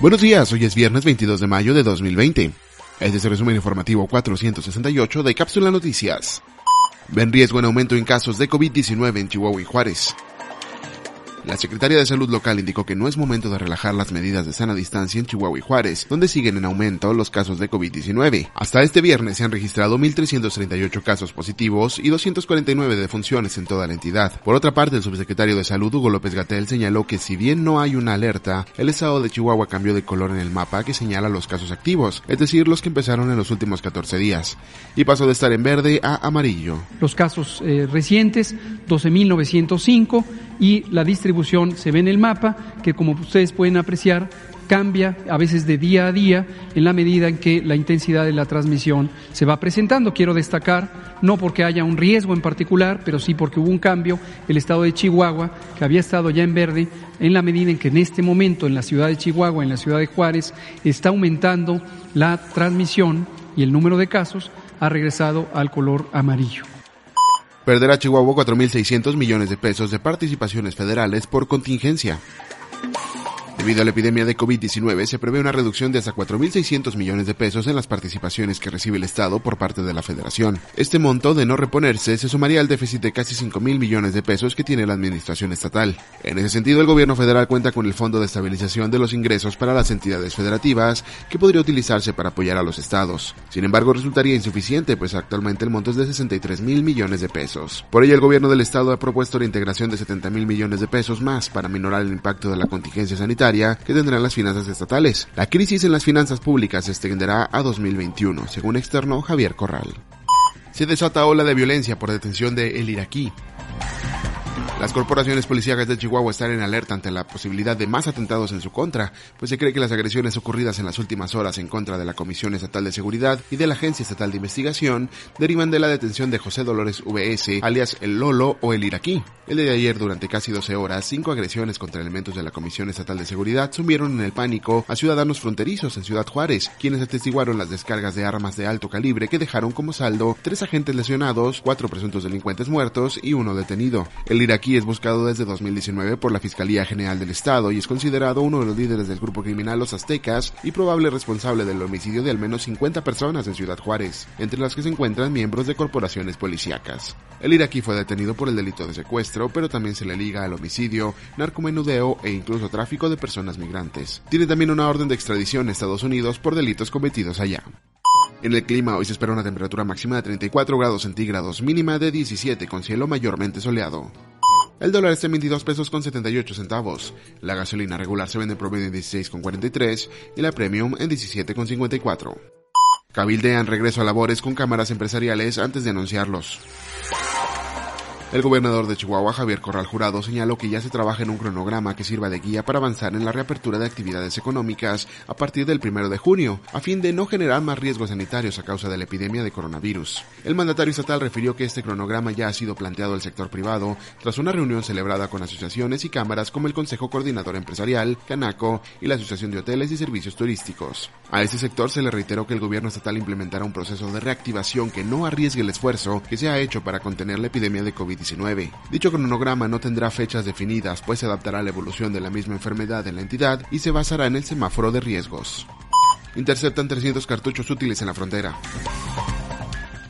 Buenos días, hoy es viernes 22 de mayo de 2020. Este es el resumen informativo 468 de Cápsula Noticias. Ven riesgo en aumento en casos de COVID-19 en Chihuahua y Juárez. La Secretaría de Salud local indicó que no es momento de relajar las medidas de sana distancia en Chihuahua y Juárez, donde siguen en aumento los casos de COVID-19. Hasta este viernes se han registrado 1.338 casos positivos y 249 defunciones en toda la entidad. Por otra parte, el subsecretario de Salud, Hugo López Gatel, señaló que si bien no hay una alerta, el estado de Chihuahua cambió de color en el mapa que señala los casos activos, es decir, los que empezaron en los últimos 14 días, y pasó de estar en verde a amarillo. Los casos eh, recientes, 12.905, y la distribución se ve en el mapa, que como ustedes pueden apreciar, cambia a veces de día a día en la medida en que la intensidad de la transmisión se va presentando. Quiero destacar, no porque haya un riesgo en particular, pero sí porque hubo un cambio, el estado de Chihuahua, que había estado ya en verde, en la medida en que en este momento en la ciudad de Chihuahua, en la ciudad de Juárez, está aumentando la transmisión y el número de casos ha regresado al color amarillo. Perderá Chihuahua 4.600 millones de pesos de participaciones federales por contingencia. Debido a la epidemia de COVID-19, se prevé una reducción de hasta 4.600 millones de pesos en las participaciones que recibe el Estado por parte de la Federación. Este monto, de no reponerse, se sumaría al déficit de casi 5.000 millones de pesos que tiene la Administración Estatal. En ese sentido, el Gobierno federal cuenta con el Fondo de Estabilización de los Ingresos para las entidades federativas, que podría utilizarse para apoyar a los estados. Sin embargo, resultaría insuficiente, pues actualmente el monto es de 63 mil millones de pesos. Por ello, el Gobierno del Estado ha propuesto la integración de 70 mil millones de pesos más para minorar el impacto de la contingencia sanitaria que tendrán las finanzas estatales. La crisis en las finanzas públicas se extenderá a 2021, según externo Javier Corral. Se desata ola de violencia por detención de el iraquí. Las corporaciones policíacas de Chihuahua están en alerta ante la posibilidad de más atentados en su contra, pues se cree que las agresiones ocurridas en las últimas horas en contra de la Comisión Estatal de Seguridad y de la Agencia Estatal de Investigación derivan de la detención de José Dolores VS, alias el Lolo o el Iraquí. El día de ayer, durante casi 12 horas, cinco agresiones contra elementos de la Comisión Estatal de Seguridad sumieron en el pánico a ciudadanos fronterizos en Ciudad Juárez, quienes atestiguaron las descargas de armas de alto calibre que dejaron como saldo tres agentes lesionados, cuatro presuntos delincuentes muertos y uno detenido. El iraquí es buscado desde 2019 por la Fiscalía General del Estado y es considerado uno de los líderes del grupo criminal Los Aztecas y probable responsable del homicidio de al menos 50 personas en Ciudad Juárez, entre las que se encuentran miembros de corporaciones policíacas. El iraquí fue detenido por el delito de secuestro pero también se le liga al homicidio, narcomenudeo e incluso tráfico de personas migrantes. Tiene también una orden de extradición a Estados Unidos por delitos cometidos allá. En el clima hoy se espera una temperatura máxima de 34 grados centígrados, mínima de 17 con cielo mayormente soleado. El dólar está en 22 pesos con 78 centavos. La gasolina regular se vende en promedio en 16 con 43 y la premium en 17 con 54. Cabildean regreso a labores con cámaras empresariales antes de anunciarlos. El gobernador de Chihuahua, Javier Corral Jurado, señaló que ya se trabaja en un cronograma que sirva de guía para avanzar en la reapertura de actividades económicas a partir del primero de junio, a fin de no generar más riesgos sanitarios a causa de la epidemia de coronavirus. El mandatario estatal refirió que este cronograma ya ha sido planteado al sector privado tras una reunión celebrada con asociaciones y cámaras como el Consejo Coordinador Empresarial, Canaco y la Asociación de Hoteles y Servicios Turísticos. A este sector se le reiteró que el gobierno estatal implementará un proceso de reactivación que no arriesgue el esfuerzo que se ha hecho para contener la epidemia de COVID-19 Dicho cronograma no tendrá fechas definidas, pues se adaptará a la evolución de la misma enfermedad en la entidad y se basará en el semáforo de riesgos. Interceptan 300 cartuchos útiles en la frontera.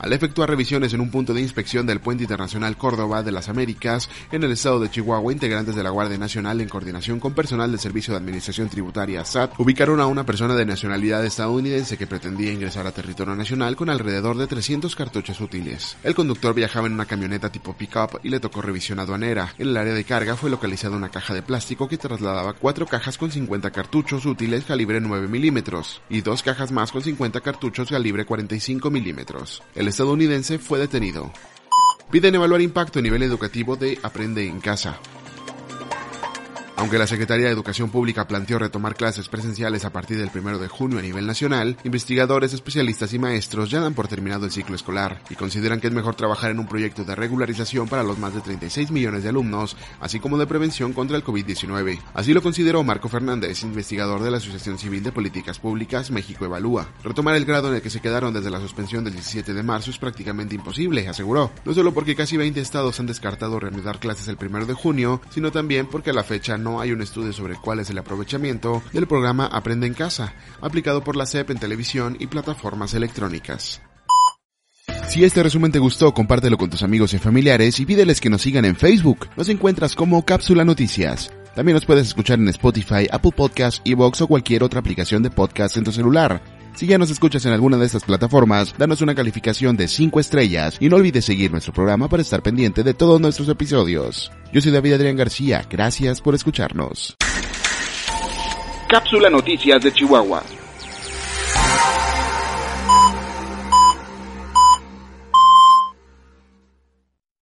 Al efectuar revisiones en un punto de inspección del Puente Internacional Córdoba de las Américas, en el estado de Chihuahua, integrantes de la Guardia Nacional, en coordinación con personal del Servicio de Administración Tributaria SAT, ubicaron a una persona de nacionalidad estadounidense que pretendía ingresar a territorio nacional con alrededor de 300 cartuchos útiles. El conductor viajaba en una camioneta tipo pickup y le tocó revisión aduanera. En el área de carga fue localizada una caja de plástico que trasladaba cuatro cajas con 50 cartuchos útiles calibre 9 milímetros y dos cajas más con 50 cartuchos calibre 45 milímetros. Estadounidense fue detenido. Piden evaluar impacto a nivel educativo de Aprende en Casa. Aunque la Secretaría de Educación Pública planteó retomar clases presenciales a partir del 1 de junio a nivel nacional, investigadores, especialistas y maestros ya dan por terminado el ciclo escolar y consideran que es mejor trabajar en un proyecto de regularización para los más de 36 millones de alumnos, así como de prevención contra el COVID-19. Así lo consideró Marco Fernández, investigador de la Asociación Civil de Políticas Públicas México Evalúa. Retomar el grado en el que se quedaron desde la suspensión del 17 de marzo es prácticamente imposible, aseguró. No solo porque casi 20 estados han descartado reanudar clases el 1 de junio, sino también porque a la fecha no hay un estudio sobre cuál es el aprovechamiento del programa Aprende en Casa, aplicado por la SEP en televisión y plataformas electrónicas. Si este resumen te gustó, compártelo con tus amigos y familiares y pídeles que nos sigan en Facebook. Nos encuentras como Cápsula Noticias. También nos puedes escuchar en Spotify, Apple Podcasts, Evox o cualquier otra aplicación de podcast en tu celular. Si ya nos escuchas en alguna de estas plataformas, danos una calificación de 5 estrellas y no olvides seguir nuestro programa para estar pendiente de todos nuestros episodios. Yo soy David Adrián García, gracias por escucharnos. Cápsula Noticias de Chihuahua.